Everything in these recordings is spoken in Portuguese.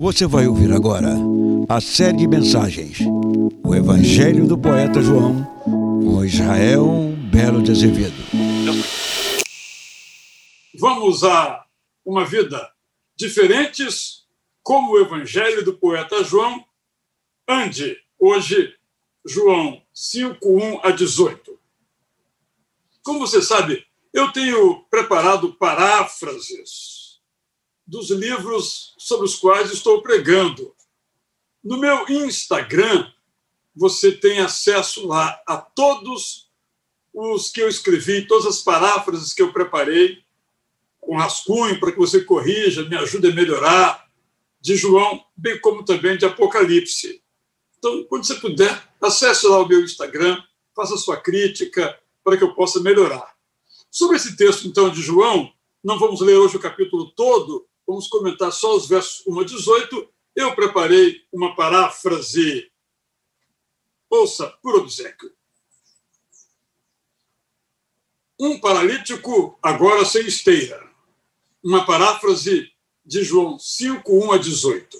Você vai ouvir agora a série de mensagens O Evangelho do Poeta João com Israel Belo de Azevedo. Vamos a uma vida diferentes como o Evangelho do Poeta João. Ande hoje, João 5, 1 a 18. Como você sabe, eu tenho preparado paráfrases dos livros sobre os quais estou pregando. No meu Instagram, você tem acesso lá a todos os que eu escrevi, todas as paráfrases que eu preparei, com rascunho para que você corrija, me ajude a melhorar, de João, bem como também de Apocalipse. Então, quando você puder, acesse lá o meu Instagram, faça sua crítica para que eu possa melhorar. Sobre esse texto, então, de João, não vamos ler hoje o capítulo todo, vamos comentar só os versos 1 a 18. Eu preparei uma paráfrase. Ouça, por obsequio. Um paralítico agora sem esteira. Uma paráfrase de João 5, 1 a 18.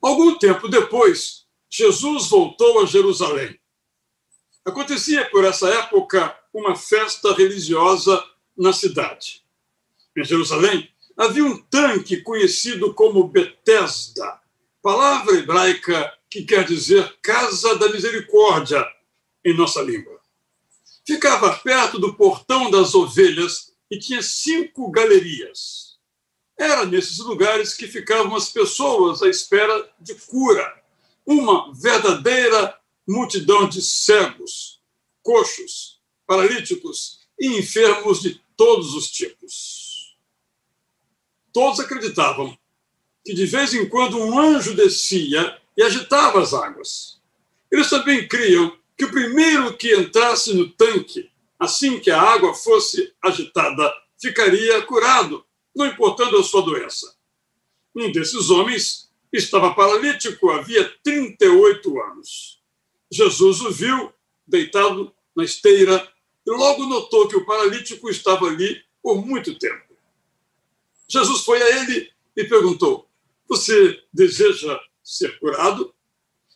Algum tempo depois, Jesus voltou a Jerusalém. Acontecia por essa época uma festa religiosa na cidade. Em Jerusalém havia um tanque conhecido como Betesda, palavra hebraica que quer dizer casa da misericórdia em nossa língua. Ficava perto do portão das ovelhas e tinha cinco galerias. Era nesses lugares que ficavam as pessoas à espera de cura, uma verdadeira multidão de cegos, coxos, paralíticos e enfermos de todos os tipos. Todos acreditavam que de vez em quando um anjo descia e agitava as águas. Eles também criam que o primeiro que entrasse no tanque, assim que a água fosse agitada, ficaria curado não importando a sua doença. Um desses homens estava paralítico havia 38 anos. Jesus o viu deitado na esteira e logo notou que o paralítico estava ali por muito tempo. Jesus foi a ele e perguntou: Você deseja ser curado?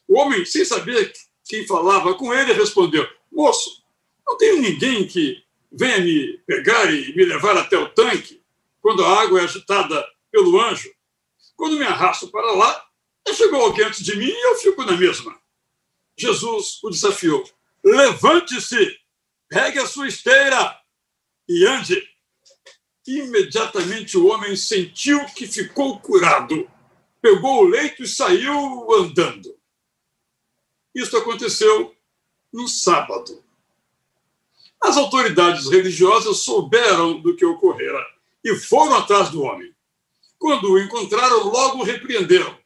O homem, sem saber quem falava com ele, respondeu: Moço, não tenho ninguém que venha me pegar e me levar até o tanque quando a água é agitada pelo anjo, quando me arrasto para lá, chegou alguém antes de mim e eu fico na mesma. Jesus o desafiou: levante-se, pegue a sua esteira e ande. Imediatamente o homem sentiu que ficou curado, pegou o leito e saiu andando. Isso aconteceu no sábado. As autoridades religiosas souberam do que ocorrera e foram atrás do homem. Quando o encontraram, logo o repreenderam.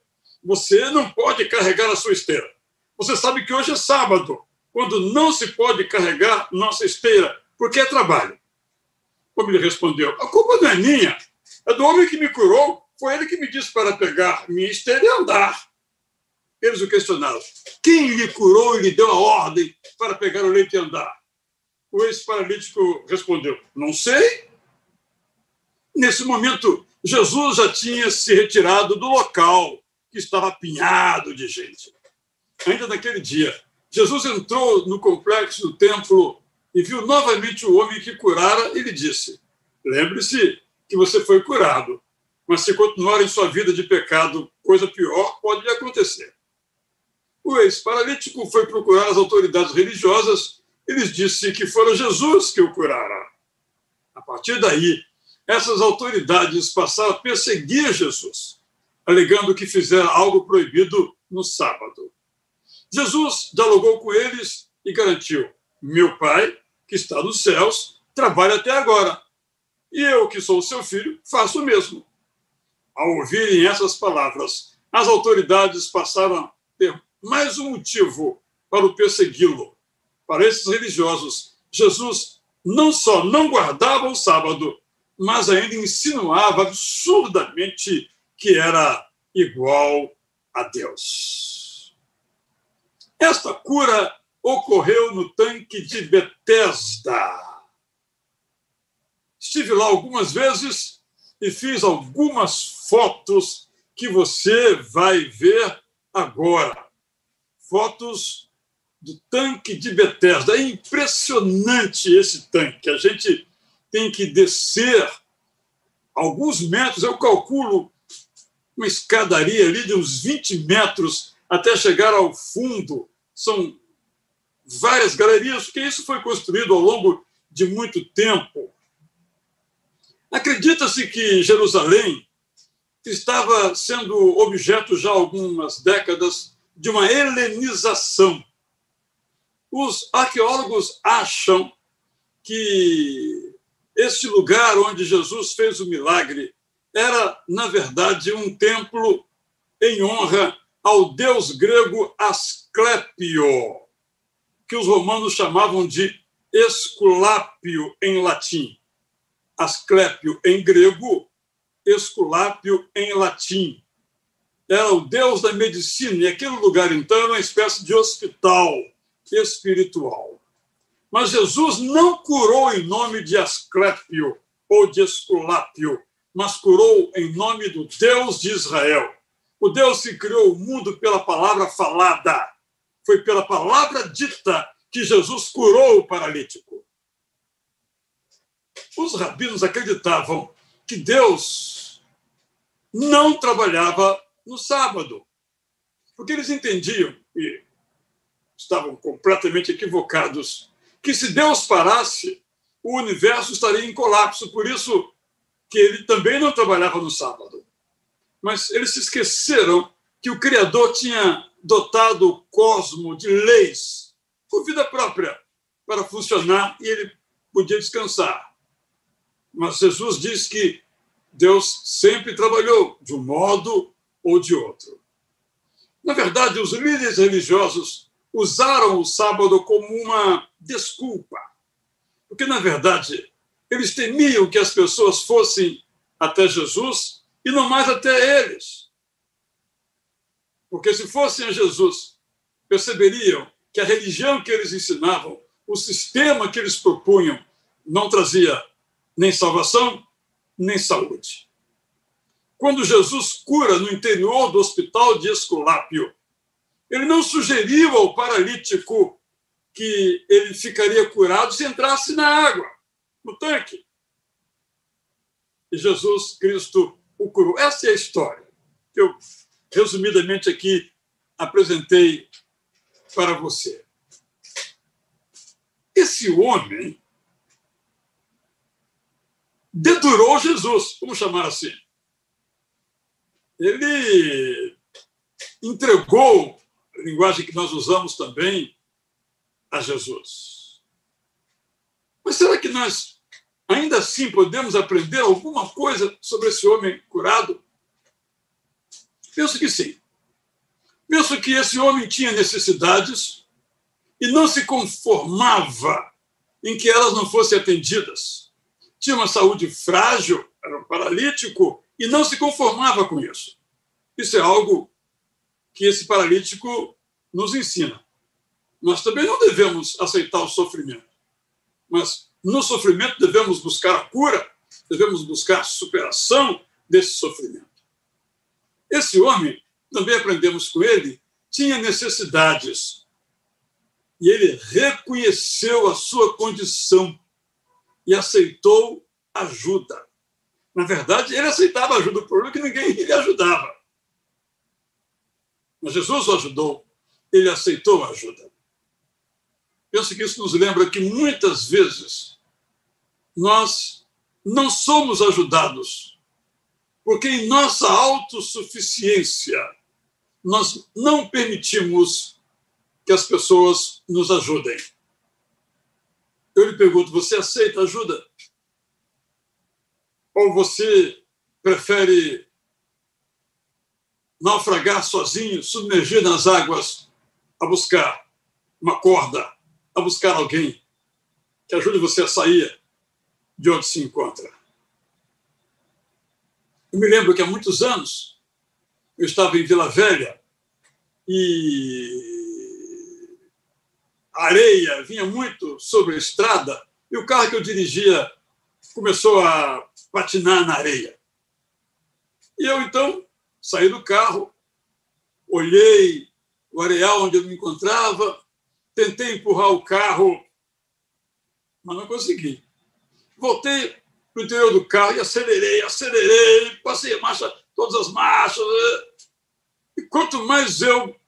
Você não pode carregar a sua esteira. Você sabe que hoje é sábado, quando não se pode carregar nossa esteira, porque é trabalho. Como ele respondeu: A culpa não é minha, é do homem que me curou. Foi ele que me disse para pegar minha esteira e andar. Eles o questionaram: Quem lhe curou e lhe deu a ordem para pegar o leite e andar? O ex-paralítico respondeu: Não sei. Nesse momento, Jesus já tinha se retirado do local que estava apinhado de gente. Ainda naquele dia, Jesus entrou no complexo do templo e viu novamente o homem que curara e lhe disse: Lembre-se que você foi curado, mas se continuar em sua vida de pecado, coisa pior pode lhe acontecer. O ex-paralítico foi procurar as autoridades religiosas e lhes disse que fora Jesus que o curara. A partir daí, essas autoridades passaram a perseguir Jesus, alegando que fizera algo proibido no sábado. Jesus dialogou com eles e garantiu: Meu Pai, que está nos céus, trabalha até agora. E eu, que sou seu filho, faço o mesmo. Ao ouvirem essas palavras, as autoridades passaram a ter mais um motivo para o persegui-lo. Para esses religiosos, Jesus não só não guardava o sábado, mas ainda insinuava absurdamente que era igual a Deus. Esta cura ocorreu no tanque de Betesda. Estive lá algumas vezes e fiz algumas fotos que você vai ver agora. Fotos do tanque de Bethesda. É impressionante esse tanque. A gente tem que descer alguns metros, eu calculo uma escadaria ali de uns 20 metros até chegar ao fundo. São várias galerias, porque isso foi construído ao longo de muito tempo. Acredita-se que Jerusalém estava sendo objeto já há algumas décadas de uma helenização. Os arqueólogos acham que este lugar onde Jesus fez o milagre era, na verdade, um templo em honra ao deus grego Asclepio, que os romanos chamavam de Esculápio em latim. Asclépio em grego, Esculápio em latim. Era o deus da medicina, e aquele lugar, então, era uma espécie de hospital espiritual. Mas Jesus não curou em nome de Asclépio ou de Esculápio, mas curou em nome do Deus de Israel. O Deus que criou o mundo pela palavra falada. Foi pela palavra dita que Jesus curou o paralítico. Os rabinos acreditavam que Deus não trabalhava no sábado, porque eles entendiam, e estavam completamente equivocados, que se Deus parasse, o universo estaria em colapso. Por isso que ele também não trabalhava no sábado. Mas eles se esqueceram que o Criador tinha dotado o cosmo de leis por vida própria para funcionar e ele podia descansar. Mas Jesus diz que Deus sempre trabalhou de um modo ou de outro. Na verdade, os líderes religiosos usaram o sábado como uma desculpa, porque, na verdade, eles temiam que as pessoas fossem até Jesus e não mais até eles. Porque se fossem a Jesus, perceberiam que a religião que eles ensinavam, o sistema que eles propunham, não trazia nem salvação, nem saúde. Quando Jesus cura no interior do hospital de Esculápio, ele não sugeriu ao paralítico que ele ficaria curado se entrasse na água, no tanque. E Jesus Cristo o curou. Essa é a história que eu, resumidamente, aqui apresentei para você. Esse homem dedurou Jesus, vamos chamar assim. Ele entregou a linguagem que nós usamos também a Jesus. Mas será que nós ainda assim podemos aprender alguma coisa sobre esse homem curado? Penso que sim. Penso que esse homem tinha necessidades e não se conformava em que elas não fossem atendidas. Tinha uma saúde frágil, era um paralítico e não se conformava com isso. Isso é algo que esse paralítico nos ensina. Nós também não devemos aceitar o sofrimento, mas no sofrimento devemos buscar a cura, devemos buscar a superação desse sofrimento. Esse homem também aprendemos com ele, tinha necessidades. E ele reconheceu a sua condição e aceitou ajuda. Na verdade, ele aceitava ajuda, o problema é que ninguém lhe ajudava. Mas Jesus o ajudou, ele aceitou a ajuda. Penso que isso nos lembra que muitas vezes nós não somos ajudados, porque em nossa autossuficiência nós não permitimos que as pessoas nos ajudem. Eu lhe pergunto: você aceita ajuda? Ou você prefere naufragar sozinho, submergir nas águas, a buscar uma corda, a buscar alguém que ajude você a sair de onde se encontra? Eu me lembro que há muitos anos, eu estava em Vila Velha e a areia vinha muito sobre a estrada e o carro que eu dirigia começou a patinar na areia. E eu, então, saí do carro, olhei o areal onde eu me encontrava, tentei empurrar o carro, mas não consegui. Voltei para o interior do carro e acelerei, acelerei, passei a marcha, todas as marchas. Né? E quanto mais eu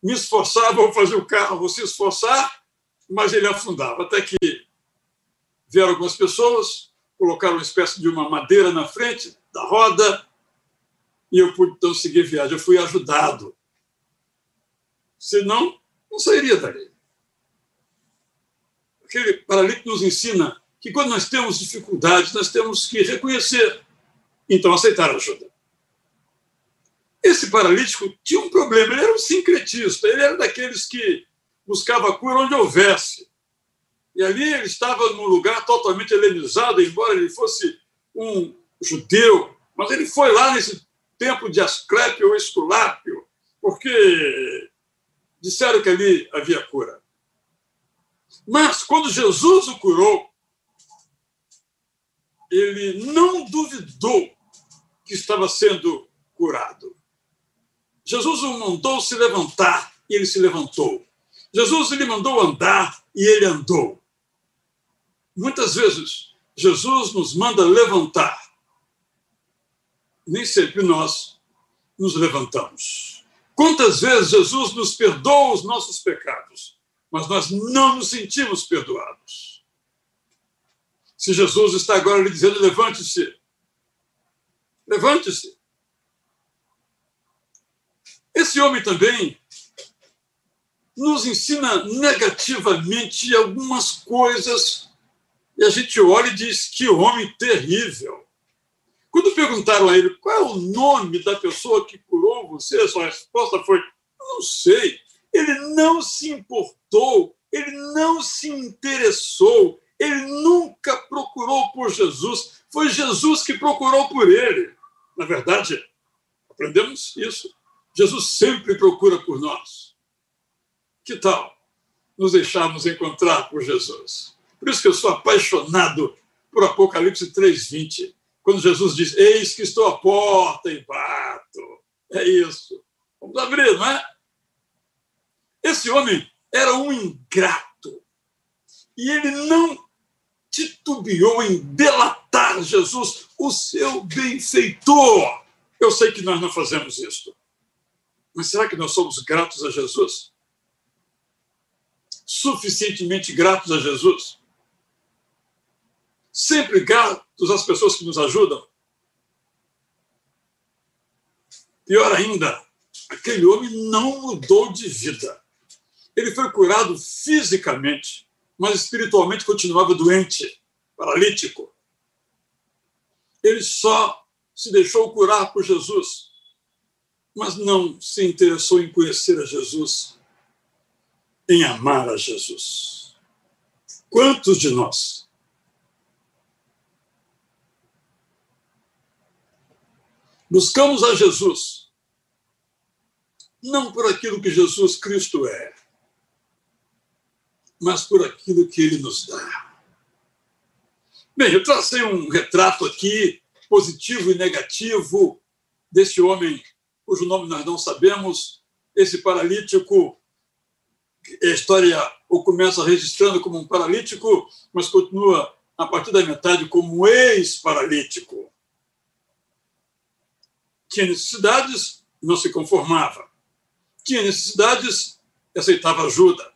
me esforçava ao fazer o carro se esforçar, mais ele afundava. Até que vieram algumas pessoas, colocaram uma espécie de uma madeira na frente da roda e eu pude então seguir viagem. Eu fui ajudado. Senão, não sairia dali. Aquele paralítico nos ensina que quando nós temos dificuldades, nós temos que reconhecer, então aceitar ajuda. Esse paralítico tinha um problema, ele era um sincretista, ele era daqueles que buscava cura onde houvesse. E ali ele estava num lugar totalmente helenizado, embora ele fosse um judeu, mas ele foi lá nesse tempo de Asclépio ou Esculápio, porque disseram que ali havia cura. Mas quando Jesus o curou, ele não duvidou que estava sendo curado. Jesus o mandou se levantar e ele se levantou. Jesus lhe mandou andar e ele andou. Muitas vezes, Jesus nos manda levantar. Nem sempre nós nos levantamos. Quantas vezes Jesus nos perdoa os nossos pecados, mas nós não nos sentimos perdoados. Se Jesus está agora lhe dizendo: levante-se, levante-se. Esse homem também nos ensina negativamente algumas coisas e a gente olha e diz que homem terrível. Quando perguntaram a ele qual é o nome da pessoa que curou você, a sua resposta foi: não sei. Ele não se importou, ele não se interessou, ele nunca procurou por Jesus. Foi Jesus que procurou por ele. Na verdade, aprendemos isso. Jesus sempre procura por nós. Que tal nos deixarmos encontrar por Jesus? Por isso que eu sou apaixonado por Apocalipse 3:20, quando Jesus diz: "Eis que estou à porta e bato". É isso. Vamos abrir, não é? Esse homem era um ingrato. E ele não titubeou em delatar Jesus, o seu benfeitor. Eu sei que nós não fazemos isso. Mas será que nós somos gratos a Jesus? suficientemente gratos a Jesus? Sempre gratos às pessoas que nos ajudam? Pior ainda, aquele homem não mudou de vida. Ele foi curado fisicamente, mas espiritualmente continuava doente, paralítico. Ele só se deixou curar por Jesus, mas não se interessou em conhecer a Jesus em amar a Jesus. Quantos de nós buscamos a Jesus não por aquilo que Jesus Cristo é, mas por aquilo que ele nos dá? Bem, eu tracei um retrato aqui, positivo e negativo, desse homem cujo nome nós não sabemos, esse paralítico a história o começa registrando como um paralítico, mas continua a partir da metade como um ex-paralítico. Tinha necessidades, não se conformava. Tinha necessidades, aceitava ajuda.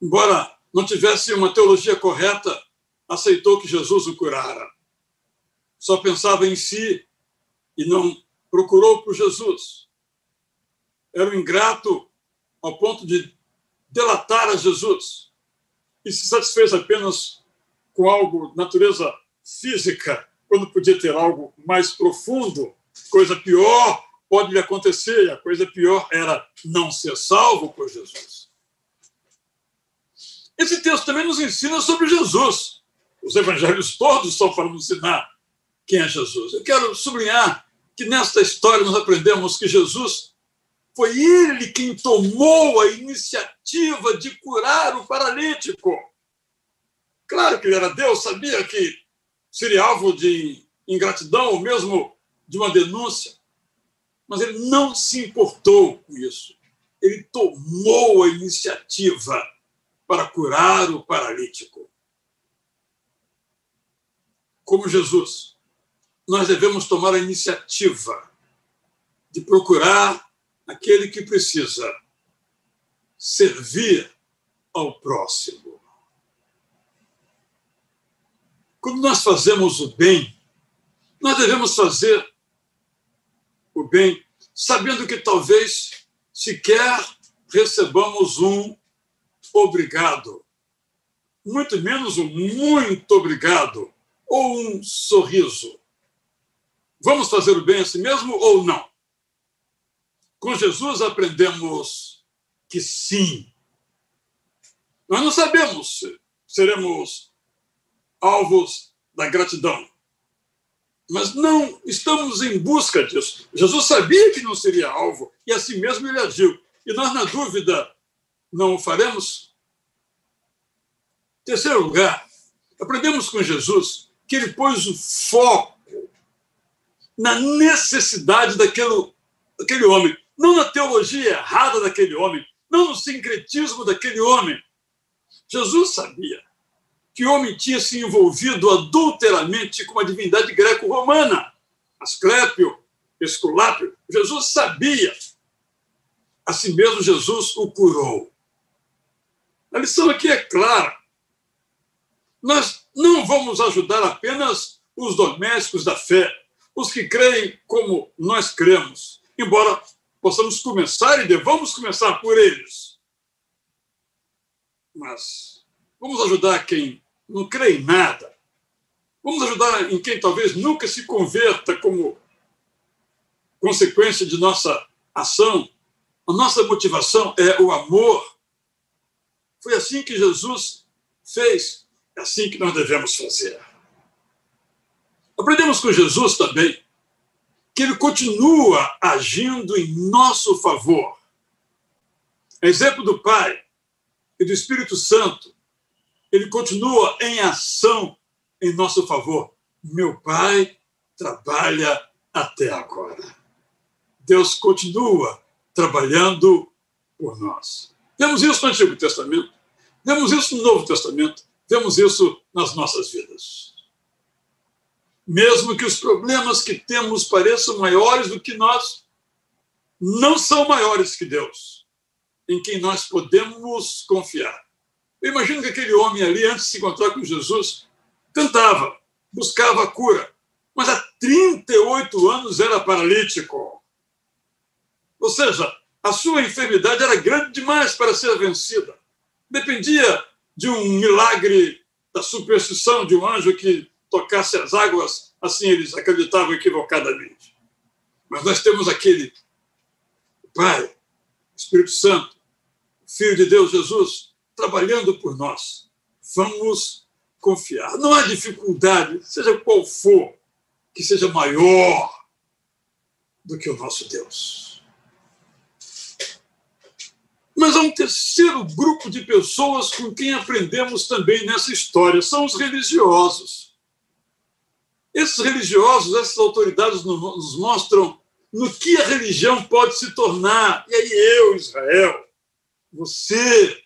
Embora não tivesse uma teologia correta, aceitou que Jesus o curara. Só pensava em si e não procurou por Jesus. Era um ingrato ao ponto de delatar a Jesus e se satisfez apenas com algo de natureza física, quando podia ter algo mais profundo, coisa pior pode lhe acontecer, e a coisa pior era não ser salvo por Jesus. Esse texto também nos ensina sobre Jesus. Os evangelhos todos são para nos ensinar quem é Jesus. Eu quero sublinhar que nesta história nós aprendemos que Jesus foi ele quem tomou a iniciativa de curar o paralítico. Claro que ele era Deus, sabia que seria alvo de ingratidão ou mesmo de uma denúncia. Mas ele não se importou com isso. Ele tomou a iniciativa para curar o paralítico. Como Jesus, nós devemos tomar a iniciativa de procurar aquele que precisa servir ao próximo. Quando nós fazemos o bem, nós devemos fazer o bem sabendo que talvez sequer recebamos um obrigado, muito menos um muito obrigado ou um sorriso. Vamos fazer o bem a si mesmo ou não? Com Jesus aprendemos que sim. Nós não sabemos se seremos alvos da gratidão. Mas não estamos em busca disso. Jesus sabia que não seria alvo e assim mesmo ele agiu. E nós, na dúvida, não o faremos? Terceiro lugar, aprendemos com Jesus que ele pôs o foco na necessidade daquele, daquele homem, não na teologia errada daquele homem, não no sincretismo daquele homem. Jesus sabia que o homem tinha se envolvido adulteramente com a divindade greco-romana, Asclépio, Esculápio. Jesus sabia. Assim mesmo, Jesus o curou. A lição aqui é clara. Nós não vamos ajudar apenas os domésticos da fé, os que creem como nós cremos, embora possamos começar e devamos começar por eles. Mas vamos ajudar quem não crê em nada. Vamos ajudar em quem talvez nunca se converta como consequência de nossa ação. A nossa motivação é o amor. Foi assim que Jesus fez, é assim que nós devemos fazer. Aprendemos com Jesus também que ele continua agindo em nosso favor. Exemplo do Pai e do Espírito Santo, ele continua em ação em nosso favor. Meu Pai trabalha até agora. Deus continua trabalhando por nós. Vemos isso no Antigo Testamento, vemos isso no Novo Testamento, vemos isso nas nossas vidas. Mesmo que os problemas que temos pareçam maiores do que nós, não são maiores que Deus, em quem nós podemos confiar. Eu imagino que aquele homem ali, antes de se encontrar com Jesus, cantava, buscava a cura, mas há 38 anos era paralítico. Ou seja, a sua enfermidade era grande demais para ser vencida. Dependia de um milagre da superstição de um anjo que tocasse as águas, assim eles acreditavam equivocadamente. Mas nós temos aquele Pai, Espírito Santo, Filho de Deus Jesus, trabalhando por nós. Vamos confiar. Não há dificuldade, seja qual for, que seja maior do que o nosso Deus. Mas há um terceiro grupo de pessoas com quem aprendemos também nessa história: são os religiosos. Esses religiosos, essas autoridades nos mostram no que a religião pode se tornar. E aí, eu, Israel, você,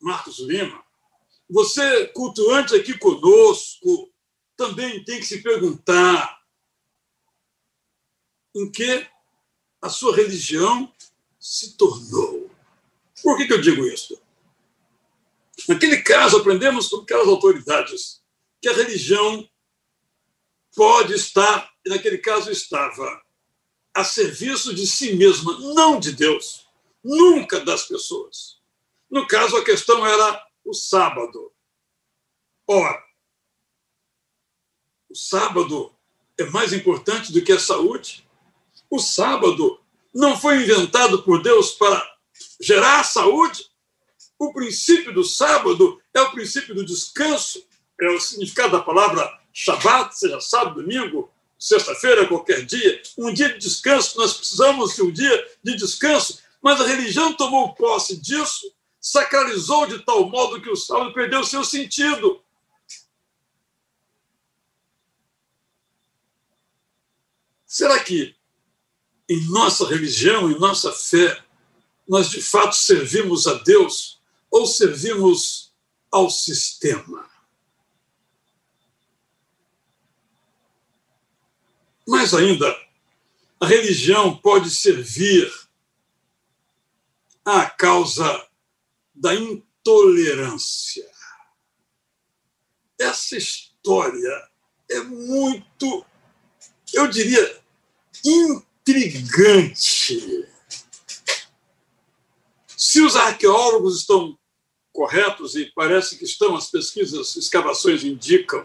Marcos Lima, você, cultuante aqui conosco, também tem que se perguntar em que a sua religião se tornou. Por que, que eu digo isso? Naquele caso, aprendemos com aquelas autoridades que a religião pode estar, e naquele caso estava, a serviço de si mesma, não de Deus, nunca das pessoas. No caso, a questão era o sábado. Ora, o sábado é mais importante do que a saúde. O sábado não foi inventado por Deus para gerar saúde. O princípio do sábado é o princípio do descanso, é o significado da palavra Shabat, seja sábado, domingo, sexta-feira, qualquer dia, um dia de descanso. Nós precisamos de um dia de descanso, mas a religião tomou posse disso sacralizou de tal modo que o sábado perdeu seu sentido. Será que em nossa religião, em nossa fé, nós de fato servimos a Deus ou servimos ao sistema? Mais ainda, a religião pode servir à causa da intolerância. Essa história é muito, eu diria, intrigante. Se os arqueólogos estão corretos, e parece que estão, as pesquisas, escavações indicam,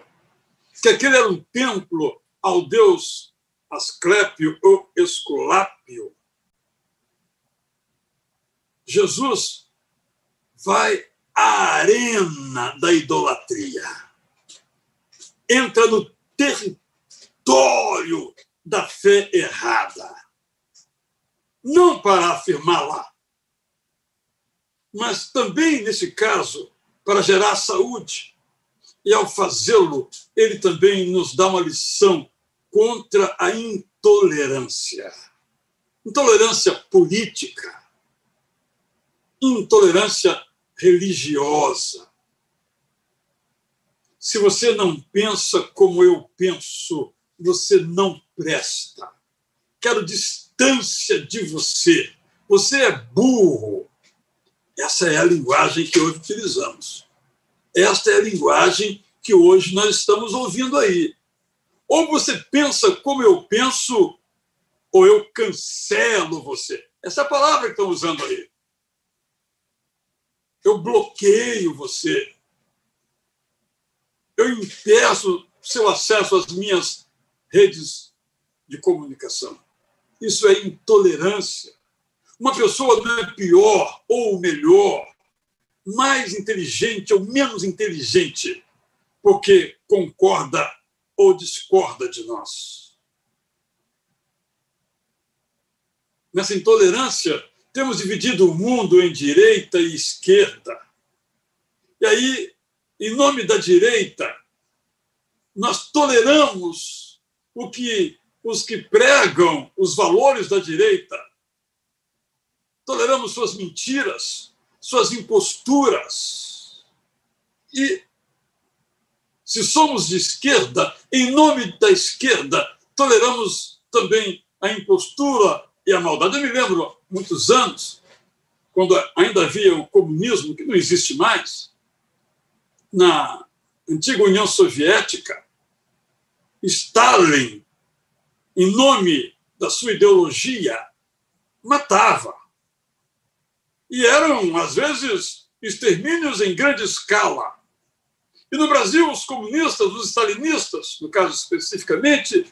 que aquele era um templo ao deus Asclépio ou Esculápio, Jesus vai à arena da idolatria, entra no território da fé errada. Não para afirmar lá, mas também, nesse caso, para gerar saúde. E ao fazê-lo, ele também nos dá uma lição contra a intolerância. Intolerância política, intolerância religiosa. Se você não pensa como eu penso, você não presta. Quero distância de você. Você é burro. Essa é a linguagem que hoje utilizamos. Esta é a linguagem que hoje nós estamos ouvindo aí. Ou você pensa como eu penso, ou eu cancelo você. Essa é a palavra que estão usando aí. Eu bloqueio você. Eu impeço seu acesso às minhas redes de comunicação. Isso é intolerância. Uma pessoa não é pior ou melhor, mais inteligente ou menos inteligente, porque concorda ou discorda de nós. Nessa intolerância, temos dividido o mundo em direita e esquerda. E aí, em nome da direita, nós toleramos o que os que pregam os valores da direita. Toleramos suas mentiras, suas imposturas. E se somos de esquerda, em nome da esquerda, toleramos também a impostura e a maldade. Eu me lembro, muitos anos, quando ainda havia o comunismo, que não existe mais, na antiga União Soviética, Stalin, em nome da sua ideologia, matava. E eram, às vezes, extermínios em grande escala. E no Brasil, os comunistas, os stalinistas, no caso especificamente,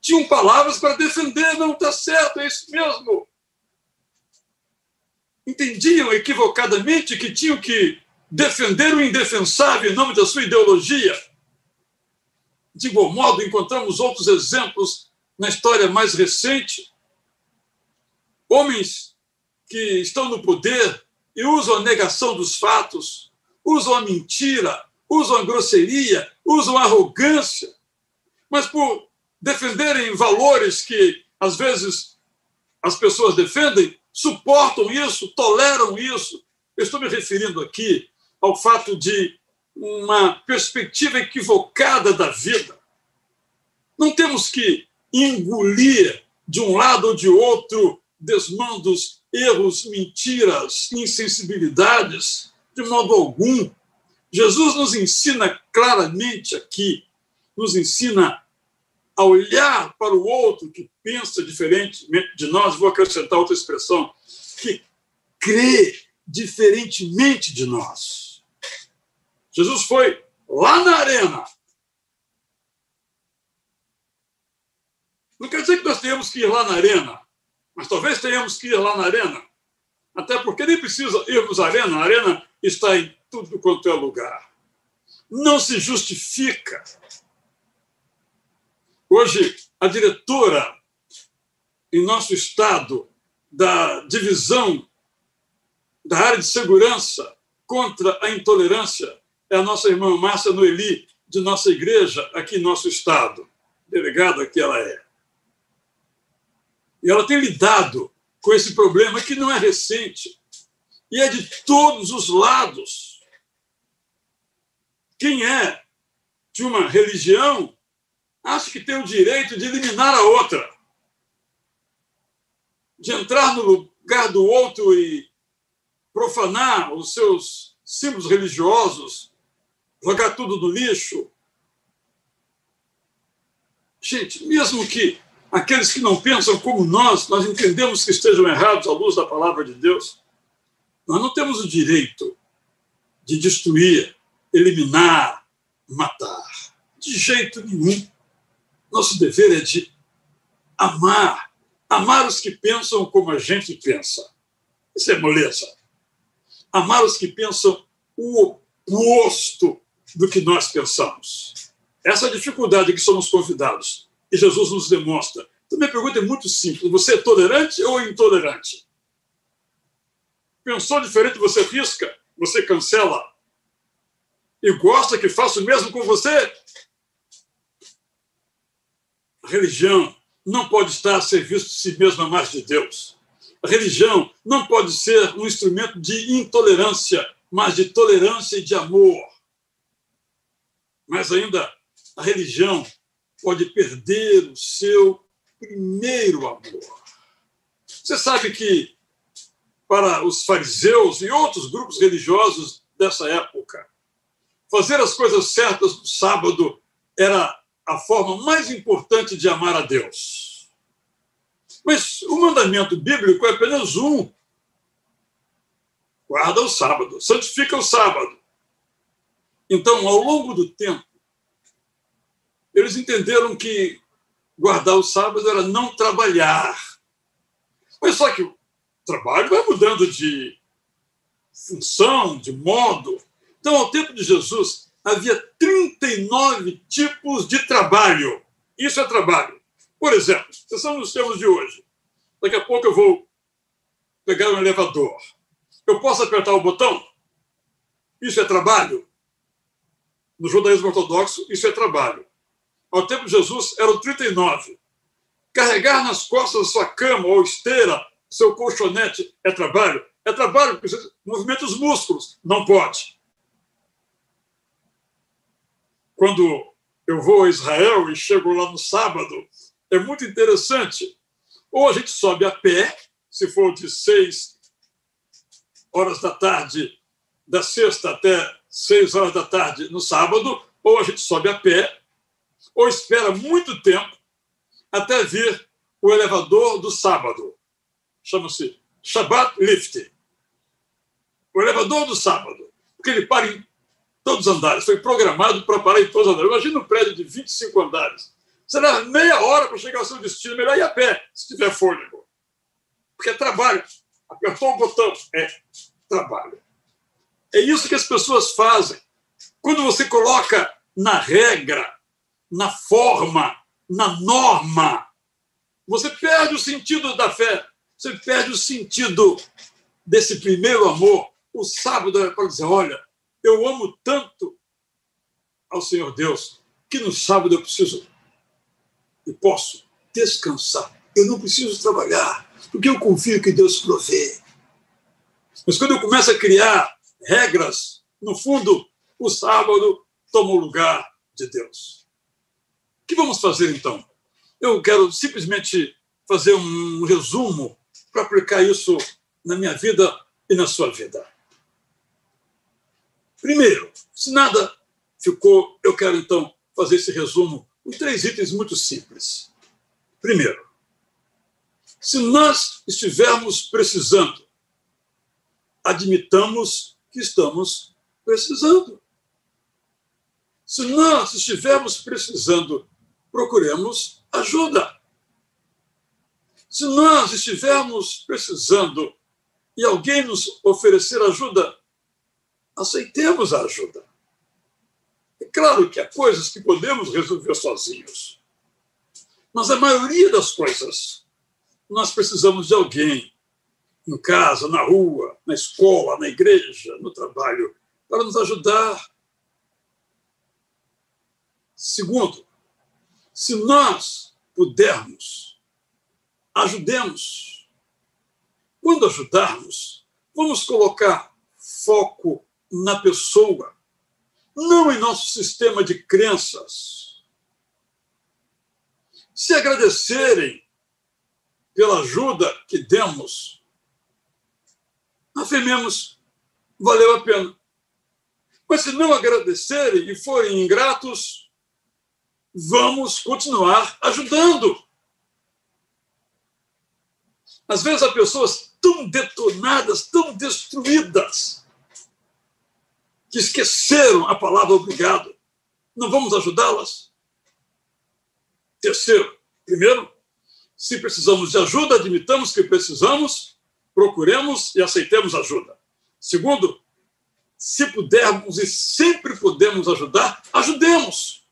tinham palavras para defender, não está certo, é isso mesmo. Entendiam equivocadamente que tinham que defender o indefensável em nome da sua ideologia. De igual modo, encontramos outros exemplos na história mais recente. Homens que estão no poder e usam a negação dos fatos, usam a mentira, usam a grosseria, usam a arrogância, mas por defenderem valores que às vezes as pessoas defendem, suportam isso, toleram isso. Eu estou me referindo aqui ao fato de uma perspectiva equivocada da vida. Não temos que engolir de um lado ou de outro desmandos, erros, mentiras, insensibilidades, de modo algum. Jesus nos ensina claramente aqui, nos ensina a olhar para o outro que pensa diferentemente de nós, vou acrescentar outra expressão, que crê diferentemente de nós. Jesus foi lá na arena. Não quer dizer que nós tenhamos que ir lá na arena, mas talvez tenhamos que ir lá na arena. Até porque nem precisa irmos à arena, a arena está em tudo quanto é lugar. Não se justifica. Hoje, a diretora em nosso estado da divisão da área de segurança contra a intolerância é a nossa irmã Márcia Noeli, de nossa igreja aqui em nosso estado, delegada que ela é. E ela tem lidado com esse problema que não é recente e é de todos os lados. Quem é de uma religião acha que tem o direito de eliminar a outra, de entrar no lugar do outro e profanar os seus símbolos religiosos, jogar tudo no lixo. Gente, mesmo que aqueles que não pensam como nós, nós entendemos que estejam errados à luz da palavra de Deus, nós não temos o direito de destruir, eliminar, matar. De jeito nenhum. Nosso dever é de amar, amar os que pensam como a gente pensa. Isso é moleza. Amar os que pensam o oposto do que nós pensamos. Essa é dificuldade que somos convidados. E Jesus nos demonstra. Então, minha pergunta é muito simples: você é tolerante ou intolerante? Pensou diferente, você risca, você cancela. E gosta que faça o mesmo com você? A religião não pode estar a serviço de si mesma mais de Deus. A religião não pode ser um instrumento de intolerância, mas de tolerância e de amor. Mas ainda, a religião pode perder o seu primeiro amor. Você sabe que, para os fariseus e outros grupos religiosos dessa época, fazer as coisas certas no sábado era a forma mais importante de amar a Deus. Mas o mandamento bíblico é apenas um. Guarda o sábado, santifica o sábado. Então, ao longo do tempo, eles entenderam que guardar o sábado era não trabalhar. Mas só que o trabalho vai mudando de função, de modo. Então, ao tempo de Jesus, havia 39 tipos de trabalho. Isso é trabalho. Por exemplo, pensando nos termos de hoje. Daqui a pouco eu vou pegar um elevador. Eu posso apertar o botão? Isso é trabalho? No judaísmo ortodoxo, isso é trabalho ao tempo de Jesus, eram 39. Carregar nas costas a sua cama ou esteira, seu colchonete, é trabalho? É trabalho, porque você movimenta os músculos. Não pode. Quando eu vou a Israel e chego lá no sábado, é muito interessante. Ou a gente sobe a pé, se for de seis horas da tarde, da sexta até seis horas da tarde no sábado, ou a gente sobe a pé, ou espera muito tempo até vir o elevador do sábado. Chama-se Shabbat Lift. O elevador do sábado. Porque ele para em todos os andares. Foi programado para parar em todos os andares. Imagina um prédio de 25 andares. Você leva meia hora para chegar ao seu destino. Melhor ir a pé, se tiver fôlego. Porque é trabalho. Apertou o botão. É trabalho. É isso que as pessoas fazem. Quando você coloca na regra na forma, na norma. Você perde o sentido da fé, você perde o sentido desse primeiro amor. O sábado é para dizer: olha, eu amo tanto ao Senhor Deus que no sábado eu preciso e posso descansar. Eu não preciso trabalhar, porque eu confio que Deus provê. Mas quando eu começo a criar regras, no fundo, o sábado toma o lugar de Deus. O que vamos fazer então? Eu quero simplesmente fazer um resumo para aplicar isso na minha vida e na sua vida. Primeiro, se nada ficou, eu quero então fazer esse resumo em três itens muito simples. Primeiro, se nós estivermos precisando, admitamos que estamos precisando. Se nós estivermos precisando procuremos ajuda. Se nós estivermos precisando e alguém nos oferecer ajuda, aceitemos a ajuda. É claro que há coisas que podemos resolver sozinhos, mas a maioria das coisas nós precisamos de alguém em casa, na rua, na escola, na igreja, no trabalho, para nos ajudar. Segundo, se nós pudermos, ajudemos. Quando ajudarmos, vamos colocar foco na pessoa, não em nosso sistema de crenças. Se agradecerem pela ajuda que demos, afirmemos, valeu a pena. Mas se não agradecerem e forem ingratos, vamos continuar ajudando. Às vezes há pessoas tão detonadas, tão destruídas, que esqueceram a palavra obrigado. Não vamos ajudá-las? Terceiro, primeiro, se precisamos de ajuda, admitamos que precisamos, procuremos e aceitemos ajuda. Segundo, se pudermos e sempre podemos ajudar, ajudemos.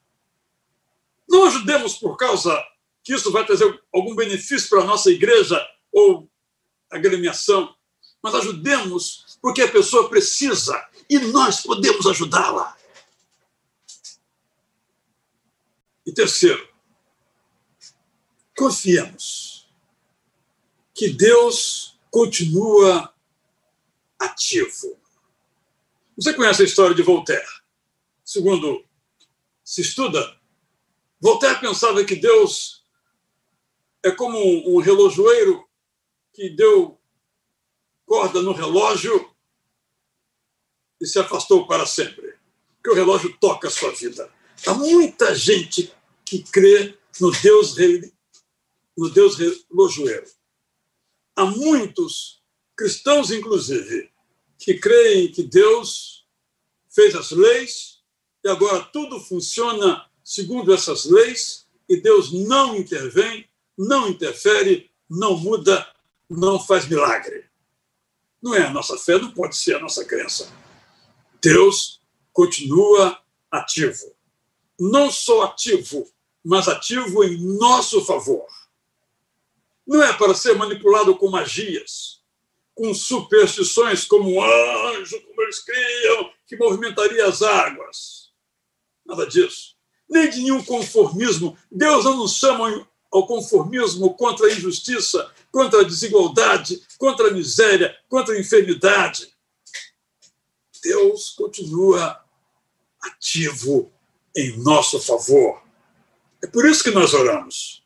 Não ajudemos por causa que isso vai trazer algum benefício para a nossa igreja ou agremiação, mas ajudemos porque a pessoa precisa e nós podemos ajudá-la. E terceiro, confiemos que Deus continua ativo. Você conhece a história de Voltaire? Segundo se estuda, Voltaire pensava que Deus é como um relojoeiro que deu corda no relógio e se afastou para sempre. Que o relógio toca a sua vida. Há muita gente que crê no Deus no Deus relojoeiro. Há muitos cristãos, inclusive, que creem que Deus fez as leis e agora tudo funciona segundo essas leis e Deus não intervém, não interfere, não muda, não faz milagre. Não é a nossa fé, não pode ser a nossa crença. Deus continua ativo. Não só ativo, mas ativo em nosso favor. Não é para ser manipulado com magias, com superstições como um anjo, como eles criam, que movimentaria as águas. Nada disso. Nem de nenhum conformismo. Deus não nos chama ao conformismo contra a injustiça, contra a desigualdade, contra a miséria, contra a enfermidade. Deus continua ativo em nosso favor. É por isso que nós oramos.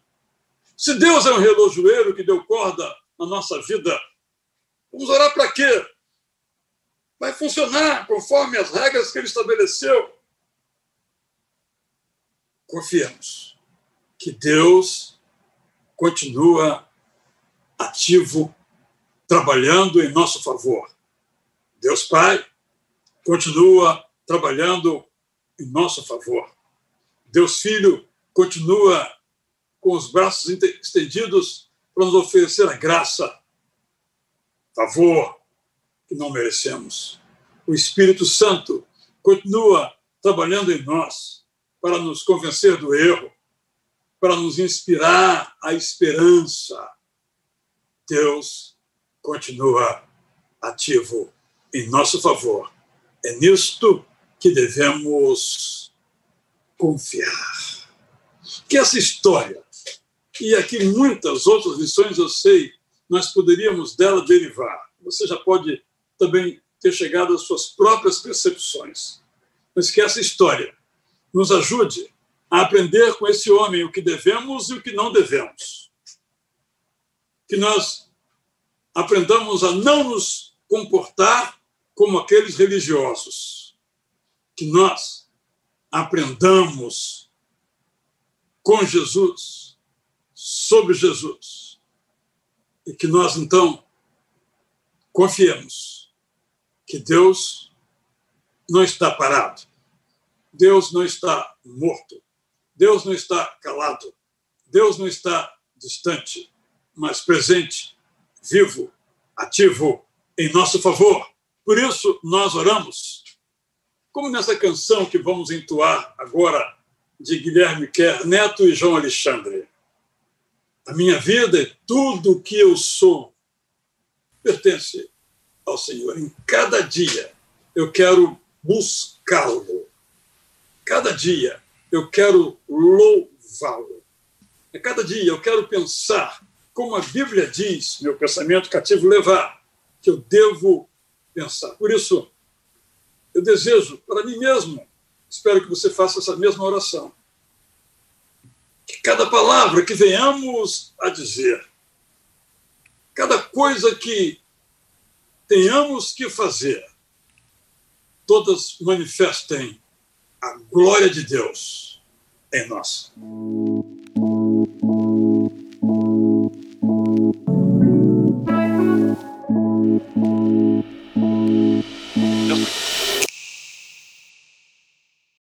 Se Deus é um relojoeiro que deu corda na nossa vida, vamos orar para quê? Vai funcionar conforme as regras que ele estabeleceu. Confiamos que Deus continua ativo, trabalhando em nosso favor. Deus Pai continua trabalhando em nosso favor. Deus Filho continua com os braços estendidos para nos oferecer a graça, favor que não merecemos. O Espírito Santo continua trabalhando em nós para nos convencer do erro, para nos inspirar a esperança. Deus continua ativo em nosso favor. É nisto que devemos confiar. Que essa história, e aqui muitas outras lições eu sei, nós poderíamos dela derivar. Você já pode também ter chegado às suas próprias percepções. Mas que essa história nos ajude a aprender com esse homem o que devemos e o que não devemos. Que nós aprendamos a não nos comportar como aqueles religiosos. Que nós aprendamos com Jesus, sobre Jesus. E que nós, então, confiemos que Deus não está parado, Deus não está morto, Deus não está calado, Deus não está distante, mas presente, vivo, ativo em nosso favor. Por isso, nós oramos. Como nessa canção que vamos entoar agora, de Guilherme Kerr Neto e João Alexandre. A minha vida e tudo o que eu sou pertence ao Senhor. Em cada dia eu quero buscá-lo. Cada dia eu quero louvá-lo. A cada dia eu quero pensar como a Bíblia diz, meu pensamento cativo levar, que eu devo pensar. Por isso, eu desejo para mim mesmo, espero que você faça essa mesma oração, que cada palavra que venhamos a dizer, cada coisa que tenhamos que fazer, todas manifestem a glória de Deus em nós.